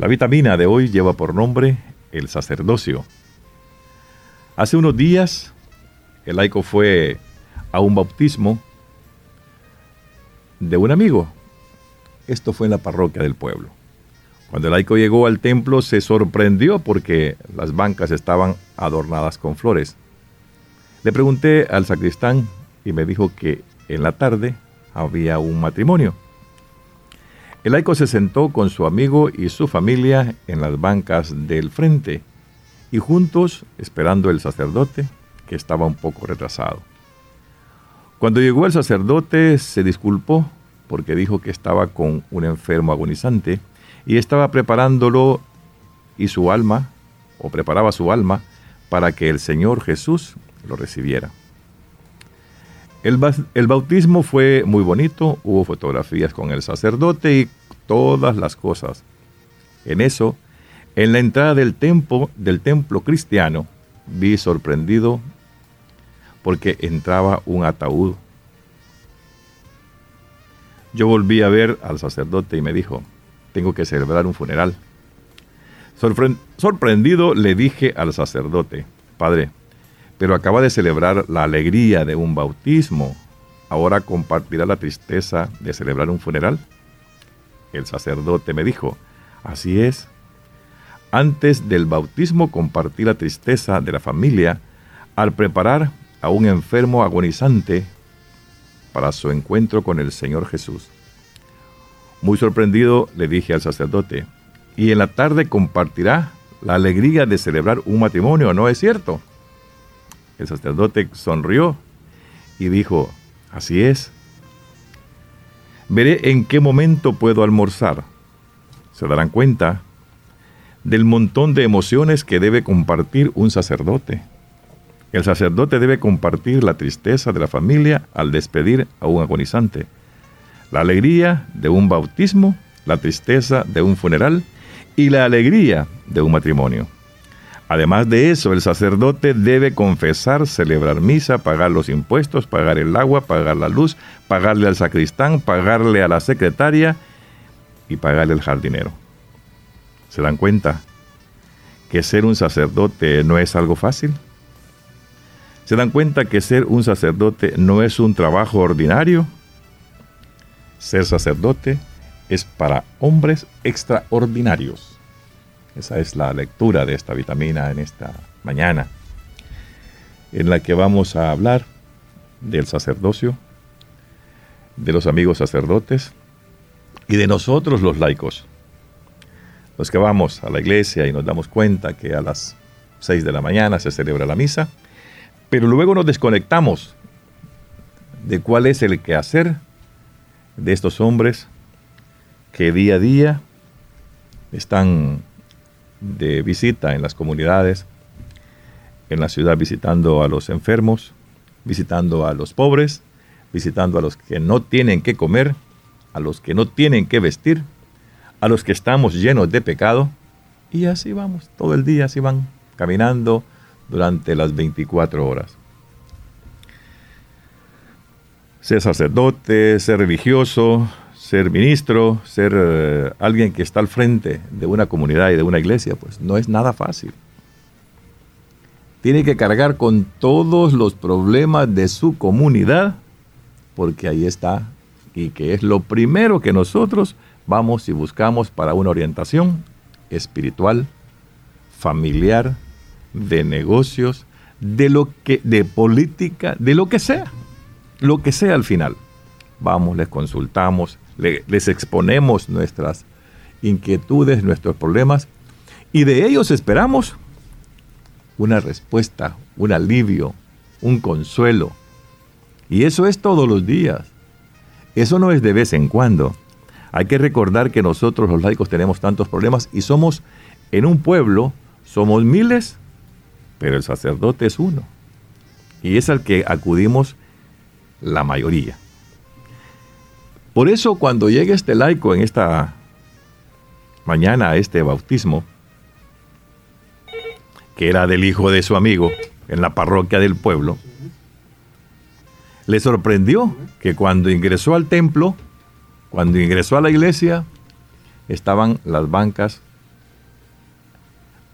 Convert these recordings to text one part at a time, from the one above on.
La vitamina de hoy lleva por nombre el sacerdocio. Hace unos días, el laico fue a un bautismo de un amigo. Esto fue en la parroquia del pueblo. Cuando el laico llegó al templo se sorprendió porque las bancas estaban adornadas con flores. Le pregunté al sacristán y me dijo que en la tarde había un matrimonio. El laico se sentó con su amigo y su familia en las bancas del frente y juntos esperando el sacerdote, que estaba un poco retrasado. Cuando llegó el sacerdote se disculpó porque dijo que estaba con un enfermo agonizante y estaba preparándolo y su alma, o preparaba su alma, para que el Señor Jesús lo recibiera. El, bautismo fue muy bonito, hubo fotografías con el sacerdote y todas las cosas. En eso, en la entrada del templo, del templo cristiano, vi sorprendido porque entraba un ataúd. Yo volví a ver al sacerdote y me dijo, tengo que celebrar un funeral. sorprendido le dije al sacerdote, Padre, pero acaba de celebrar la alegría de un bautismo. ¿Ahora compartirá la tristeza de celebrar un funeral? El sacerdote me dijo, así es. Antes del bautismo compartí la tristeza de la familia al preparar a un enfermo agonizante para su encuentro con el Señor Jesús. Muy sorprendido le dije al sacerdote, y en la tarde compartirá la alegría de celebrar un matrimonio, ¿no es cierto? El sacerdote sonrió y dijo, así es. Veré en qué momento puedo almorzar. Se darán cuenta del montón de emociones que debe compartir un sacerdote. El sacerdote debe compartir la tristeza de la familia al despedir a un agonizante, la alegría de un bautismo, la tristeza de un funeral y la alegría de un matrimonio. Además de eso, el sacerdote debe confesar, celebrar misa, pagar los impuestos, pagar el agua, pagar la luz, pagarle al sacristán, pagarle a la secretaria y pagarle al jardinero. ¿Se dan cuenta que ser un sacerdote no es algo fácil? ¿Se dan cuenta que ser un sacerdote no es un trabajo ordinario? Ser sacerdote es para hombres extraordinarios. Esa es la lectura de esta vitamina en esta mañana, en la que vamos a hablar del sacerdocio, de los amigos sacerdotes y de nosotros los laicos, los que vamos a la iglesia y nos damos cuenta que a las 6 de la mañana se celebra la misa, pero luego nos desconectamos de cuál es el quehacer de estos hombres que día a día están de visita en las comunidades, en la ciudad visitando a los enfermos, visitando a los pobres, visitando a los que no tienen que comer, a los que no tienen que vestir, a los que estamos llenos de pecado, y así vamos, todo el día así van caminando durante las 24 horas. Ser sacerdote, ser religioso, ser ministro, ser eh, alguien que está al frente de una comunidad y de una iglesia, pues no es nada fácil. Tiene que cargar con todos los problemas de su comunidad, porque ahí está, y que es lo primero que nosotros vamos y buscamos para una orientación espiritual, familiar, de negocios, de lo que, de política, de lo que sea, lo que sea al final. Vamos, les consultamos, les exponemos nuestras inquietudes, nuestros problemas, y de ellos esperamos una respuesta, un alivio, un consuelo. Y eso es todos los días. Eso no es de vez en cuando. Hay que recordar que nosotros los laicos tenemos tantos problemas y somos en un pueblo, somos miles, pero el sacerdote es uno. Y es al que acudimos la mayoría. Por eso cuando llega este laico en esta mañana a este bautismo, que era del hijo de su amigo en la parroquia del pueblo, le sorprendió que cuando ingresó al templo, cuando ingresó a la iglesia, estaban las bancas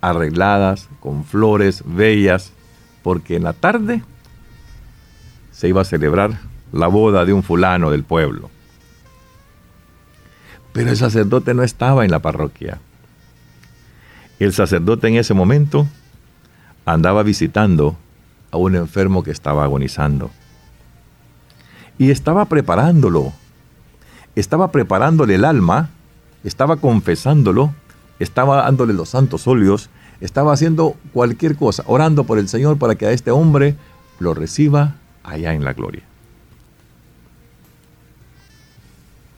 arregladas, con flores bellas, porque en la tarde se iba a celebrar la boda de un fulano del pueblo. Pero el sacerdote no estaba en la parroquia. El sacerdote en ese momento andaba visitando a un enfermo que estaba agonizando. Y estaba preparándolo. Estaba preparándole el alma, estaba confesándolo, estaba dándole los santos óleos, estaba haciendo cualquier cosa, orando por el Señor para que a este hombre lo reciba allá en la gloria.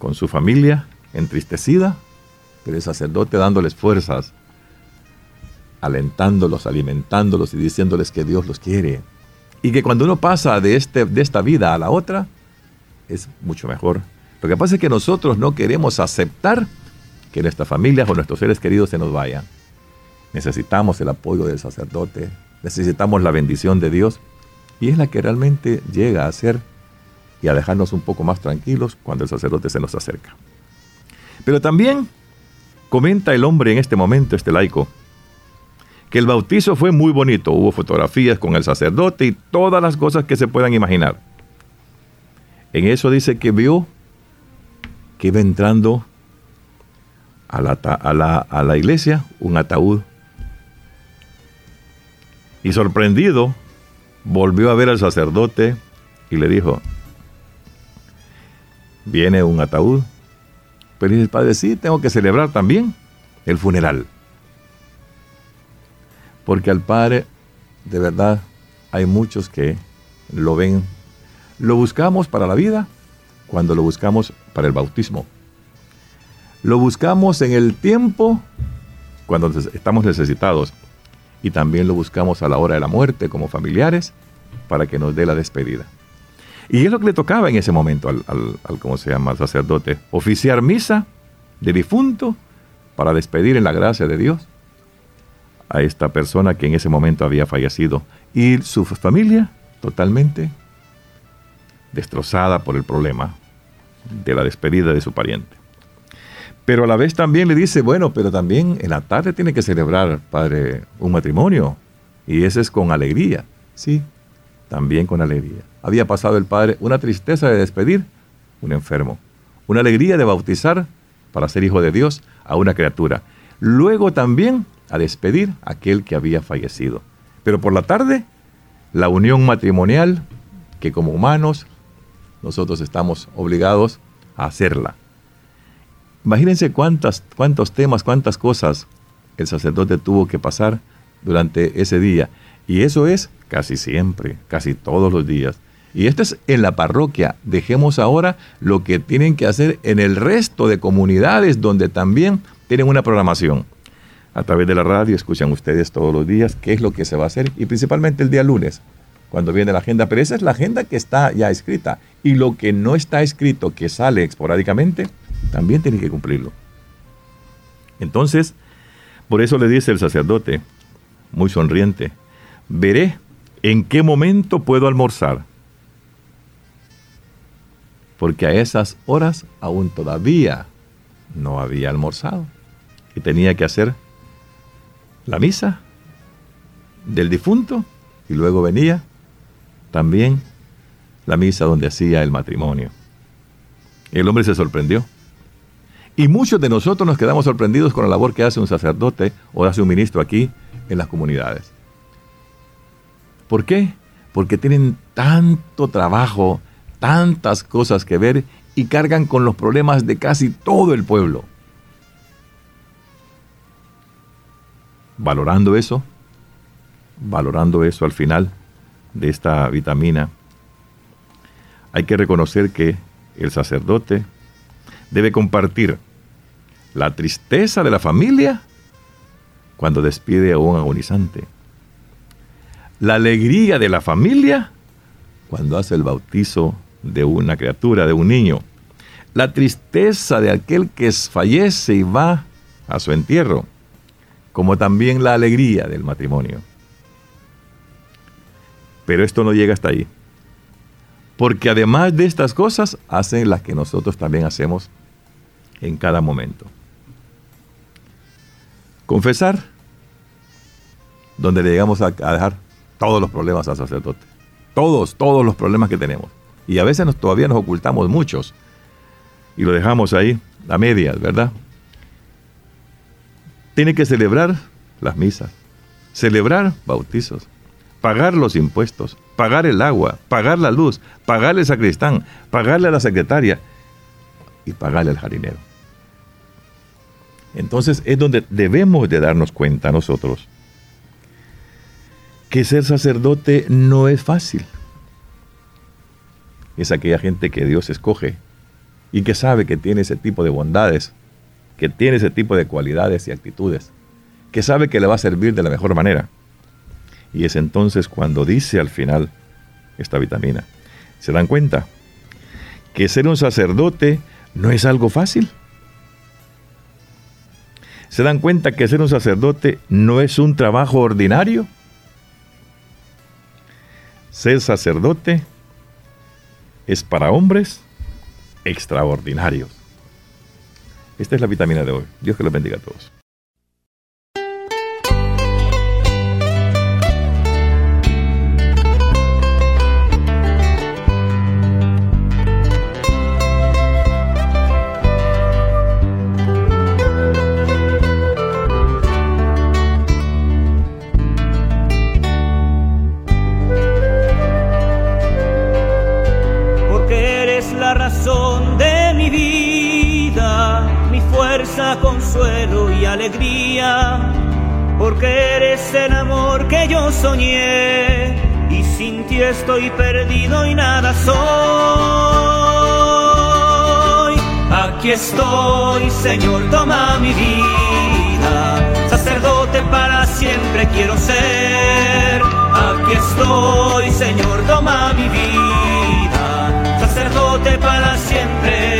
Con su familia entristecida, pero el sacerdote dándoles fuerzas, alentándolos, alimentándolos y diciéndoles que Dios los quiere. Y que cuando uno pasa de, este, de esta vida a la otra, es mucho mejor. Lo que pasa es que nosotros no queremos aceptar que nuestras familias o nuestros seres queridos se nos vayan. Necesitamos el apoyo del sacerdote, necesitamos la bendición de Dios y es la que realmente llega a ser y a dejarnos un poco más tranquilos cuando el sacerdote se nos acerca. Pero también comenta el hombre en este momento, este laico, que el bautizo fue muy bonito, hubo fotografías con el sacerdote y todas las cosas que se puedan imaginar. En eso dice que vio que iba entrando a la, iglesia un ataúd. Y sorprendido, volvió a ver al sacerdote y le dijo, viene un ataúd. Pero dice el padre, sí, tengo que celebrar también el funeral. Porque al padre, de verdad, hay muchos que lo ven, lo buscamos para la vida cuando lo buscamos para el bautismo. Lo buscamos en el tiempo cuando estamos necesitados y también lo buscamos a la hora de la muerte como familiares para que nos dé la despedida. Y es lo que le tocaba en ese momento al, al, ¿cómo se llama?, al sacerdote, oficiar misa de difunto para despedir en la gracia de Dios a esta persona que en ese momento había fallecido y su familia totalmente destrozada por el problema de la despedida de su pariente. Pero a la vez también le dice, bueno, pero también en la tarde tiene que celebrar, padre, un matrimonio. Y ese es con alegría. Sí, también con alegría. Había pasado el padre una tristeza de despedir un enfermo, una alegría de bautizar para ser hijo de Dios a una criatura. Luego también a despedir a aquel que había fallecido. Pero por la tarde, la unión matrimonial que como humanos nosotros estamos obligados a hacerla. Imagínense cuántas, cuántos temas, cuántas cosas el sacerdote tuvo que pasar durante ese día. Y eso es casi siempre, casi todos los días. Y esto es en la parroquia. Dejemos ahora lo que tienen que hacer en el resto de comunidades donde también tienen una programación. A través de la radio escuchan ustedes todos los días qué es lo que se va a hacer y principalmente el día lunes, cuando viene la agenda. Pero esa es la agenda que está ya escrita. Y lo que no está escrito, que sale esporádicamente, también tiene que cumplirlo. Entonces, por eso le dice el sacerdote, muy sonriente, veré en qué momento puedo almorzar. Porque a esas horas aún todavía no había almorzado. Y tenía que hacer la misa del difunto y luego venía también la misa donde hacía el matrimonio. El hombre se sorprendió. Y muchos de nosotros nos quedamos sorprendidos con la labor que hace un sacerdote o hace un ministro aquí en las comunidades. ¿Por qué? Porque tienen tanto trabajo, tantas cosas que ver y cargan con los problemas de casi todo el pueblo. Valorando eso, valorando eso al final de esta vitamina, hay que reconocer que el sacerdote debe compartir la tristeza de la familia cuando despide a un agonizante. La alegría de la familia cuando hace el bautizo de una criatura, de un niño. La tristeza de aquel que fallece y va a su entierro, como también la alegría del matrimonio. Pero esto no llega hasta ahí. Porque además de estas cosas, hacen las que nosotros también hacemos en cada momento. Confesar donde le llegamos a, dejar todos los problemas al sacerdote. Todos, todos los problemas que tenemos. Y a veces todavía nos ocultamos muchos. Y lo dejamos ahí a medias, ¿verdad? Tiene que celebrar las misas, celebrar bautizos, pagar los impuestos, pagar el agua, pagar la luz, pagarle al sacristán, pagarle a la secretaria y pagarle al jardinero. Entonces es donde debemos de darnos cuenta nosotros que ser sacerdote no es fácil. Es aquella gente que Dios escoge y que sabe que tiene ese tipo de bondades, que tiene ese tipo de cualidades y actitudes, que sabe que le va a servir de la mejor manera. Y es entonces cuando dice al final esta vitamina, ¿se dan cuenta? Que ser un sacerdote no es algo fácil. ¿Se dan cuenta que ser un sacerdote no es un trabajo ordinario? Ser sacerdote es para hombres extraordinarios. Esta es la vitamina de hoy. Dios que los bendiga a todos. Consuelo y alegría, porque eres el amor que yo soñé y sin ti estoy perdido y nada soy. Aquí estoy, Señor, toma mi vida, sacerdote para siempre quiero ser. Aquí estoy, Señor, toma mi vida, sacerdote para siempre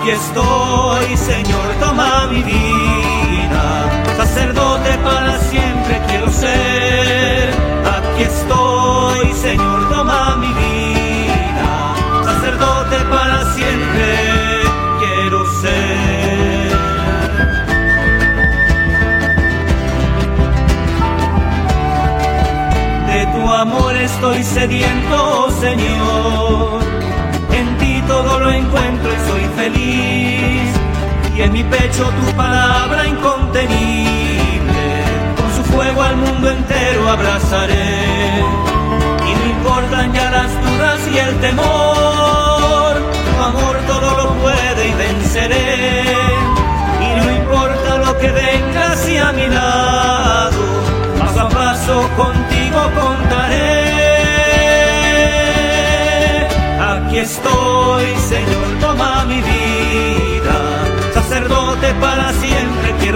Aquí estoy, Señor, toma mi vida, sacerdote para siempre quiero ser. Aquí estoy, Señor, toma mi vida, sacerdote para siempre quiero ser. De tu amor estoy sediento, Señor. Y en mi pecho tu palabra incontenible. Con su fuego al mundo entero abrazaré. Y no importan ya las dudas y el temor. Tu amor todo lo puede y venceré. Y no importa lo que venga hacia mi lado. Paso a paso contigo contaré. Aquí estoy,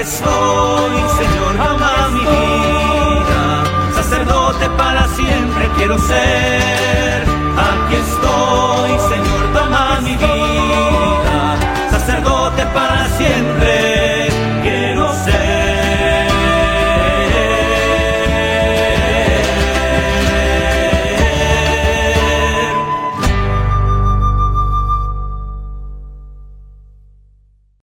Estoy, Señor, toma mi vida. Sacerdote para siempre quiero ser.